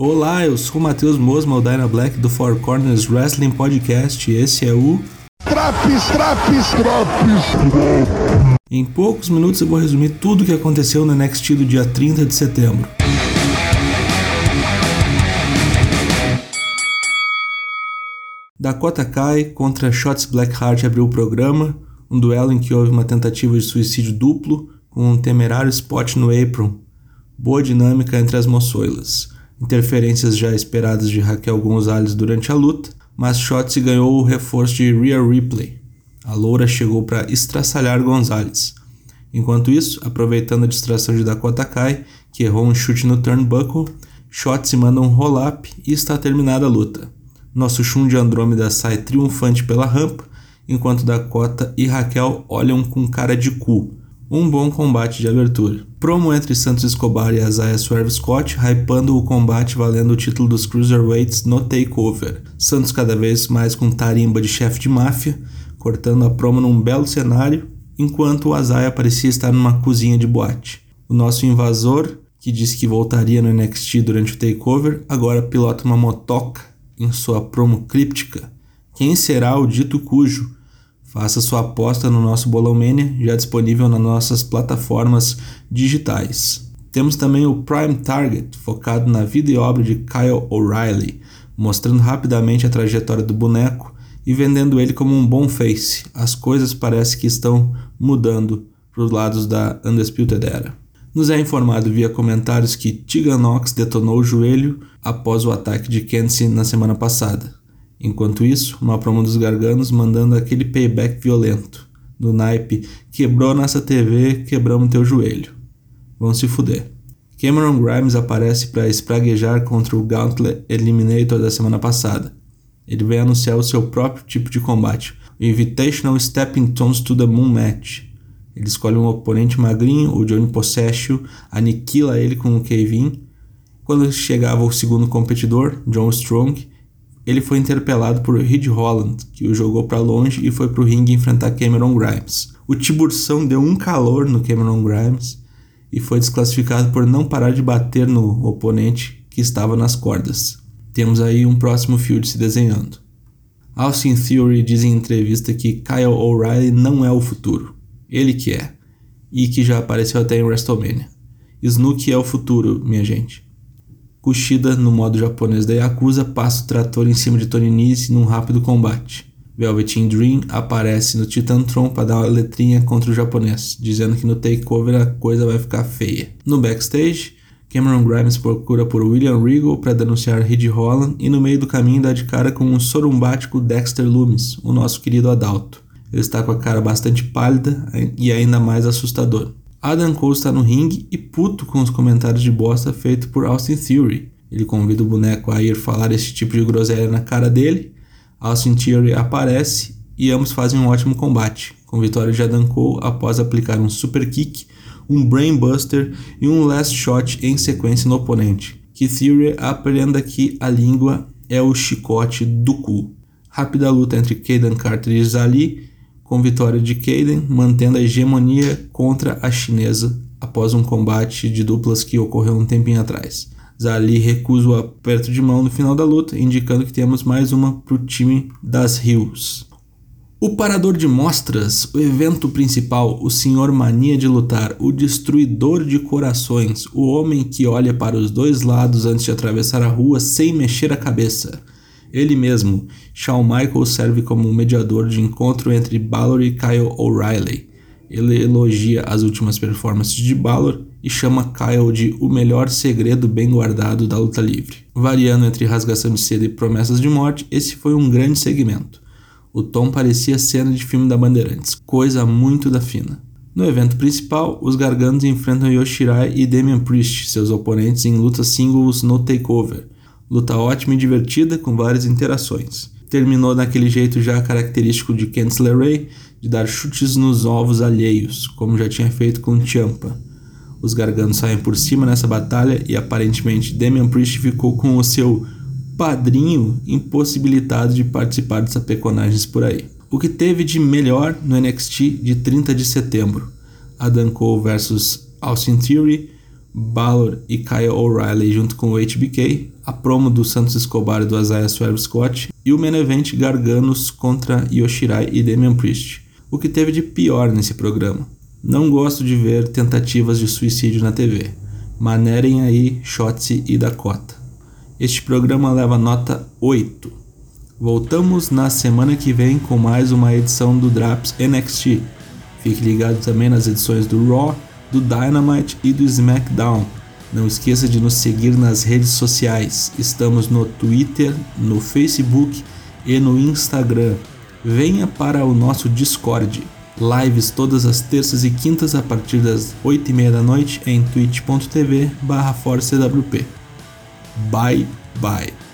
Olá, eu sou o Matheus Mosma, o Dyna Black do Four Corners Wrestling Podcast e esse é o. Traps, traps, traps, Em poucos minutos eu vou resumir tudo o que aconteceu no NXT do dia 30 de setembro. Dakota Kai contra Shots Blackheart abriu o programa, um duelo em que houve uma tentativa de suicídio duplo com um temerário spot no apron. Boa dinâmica entre as moçoilas. Interferências já esperadas de Raquel Gonzalez durante a luta, mas Shotzi ganhou o reforço de Rhea Ripley. A loura chegou para estraçalhar Gonzalez. Enquanto isso, aproveitando a distração de Dakota Kai, que errou um chute no turnbuckle, Shotzi manda um roll-up e está terminada a luta. Nosso Shun de Andrômeda sai triunfante pela rampa, enquanto Dakota e Raquel olham com cara de cu. Um bom combate de abertura. Promo entre Santos Escobar e Isaiah Swerve Scott, hypando o combate valendo o título dos Cruiserweights no Takeover. Santos cada vez mais com tarimba de chefe de máfia, cortando a promo num belo cenário, enquanto o Isaiah parecia estar numa cozinha de boate. O nosso invasor, que disse que voltaria no NXT durante o Takeover, agora pilota uma motoca em sua promo críptica quem será o dito cujo. Faça sua aposta no nosso Bolão Mania, já disponível nas nossas plataformas digitais. Temos também o Prime Target, focado na vida e obra de Kyle O'Reilly, mostrando rapidamente a trajetória do boneco e vendendo ele como um bom face. As coisas parecem que estão mudando para os lados da Undisputed Era. Nos é informado via comentários que Tegan Knox detonou o joelho após o ataque de Kenzie na semana passada. Enquanto isso, uma promo dos Garganos mandando aquele payback violento, do naipe quebrou nossa TV, quebramos teu joelho. Vão se fuder. Cameron Grimes aparece para espraguejar contra o Gauntlet Eliminator da semana passada. Ele vem anunciar o seu próprio tipo de combate, o Invitational Stepping Stones to the Moon Match. Ele escolhe um oponente magrinho, o Johnny Possessio, aniquila ele com o Kevin. Quando chegava o segundo competidor, John Strong, ele foi interpelado por Reed Holland, que o jogou para longe e foi para o ringue enfrentar Cameron Grimes. O Tiburção deu um calor no Cameron Grimes e foi desclassificado por não parar de bater no oponente que estava nas cordas. Temos aí um próximo field se desenhando. Austin Theory diz em entrevista que Kyle O'Reilly não é o futuro. Ele que é. E que já apareceu até em WrestleMania. Snook é o futuro, minha gente. Kushida, no modo japonês da Yakuza, passa o trator em cima de Tony Nese num rápido combate. Velveteen Dream aparece no Titantron para dar uma letrinha contra o japonês, dizendo que no takeover a coisa vai ficar feia. No backstage, Cameron Grimes procura por William Regal para denunciar Reed Holland e no meio do caminho dá de cara com um sorumbático Dexter Loomis, o nosso querido Adalto. Ele está com a cara bastante pálida e ainda mais assustador. Adam Cole está no ringue e puto com os comentários de bosta feitos por Austin Theory. Ele convida o boneco a ir falar esse tipo de groselha na cara dele. Austin Theory aparece e ambos fazem um ótimo combate, com vitória de Adam Cole após aplicar um super kick, um brainbuster e um last shot em sequência no oponente. Que Theory aprenda que a língua é o chicote do cu. Rápida luta entre Kaden Carter e Zali com vitória de Kaden, mantendo a hegemonia contra a chinesa após um combate de duplas que ocorreu um tempinho atrás. Zali recusa o aperto de mão no final da luta, indicando que temos mais uma para o time das Hills. O parador de mostras, o evento principal, o Senhor Mania de Lutar, o Destruidor de Corações, o homem que olha para os dois lados antes de atravessar a rua sem mexer a cabeça. Ele mesmo, Shawn Michaels serve como mediador de encontro entre Balor e Kyle O'Reilly. Ele elogia as últimas performances de Balor e chama Kyle de o melhor segredo bem guardado da luta livre. Variando entre rasgação de seda e promessas de morte, esse foi um grande segmento. O tom parecia cena de filme da Bandeirantes, coisa muito da fina. No evento principal, os Garganos enfrentam Yoshirai e Damian Priest, seus oponentes em lutas singles no Takeover. Luta ótima e divertida, com várias interações. Terminou daquele jeito já característico de Kent Ray, de dar chutes nos ovos alheios, como já tinha feito com Champa. Os garganos saem por cima nessa batalha e aparentemente Damian Priest ficou com o seu padrinho impossibilitado de participar dessas peconagens por aí. O que teve de melhor no NXT de 30 de setembro? Adam Cole vs Austin Theory, Balor e Kyle O'Reilly junto com o HBK, a promo do Santos Escobar e do Isaiah Swerve Scott e o main event Garganos contra Yoshirai e Damian Priest. O que teve de pior nesse programa? Não gosto de ver tentativas de suicídio na TV. Manerem aí Shotzi e Dakota. Este programa leva nota 8. Voltamos na semana que vem com mais uma edição do Draps NXT. Fique ligado também nas edições do Raw, do Dynamite e do SmackDown. Não esqueça de nos seguir nas redes sociais. Estamos no Twitter, no Facebook e no Instagram. Venha para o nosso Discord. Lives todas as terças e quintas a partir das 8h30 da noite em twitch.tv barra Bye bye.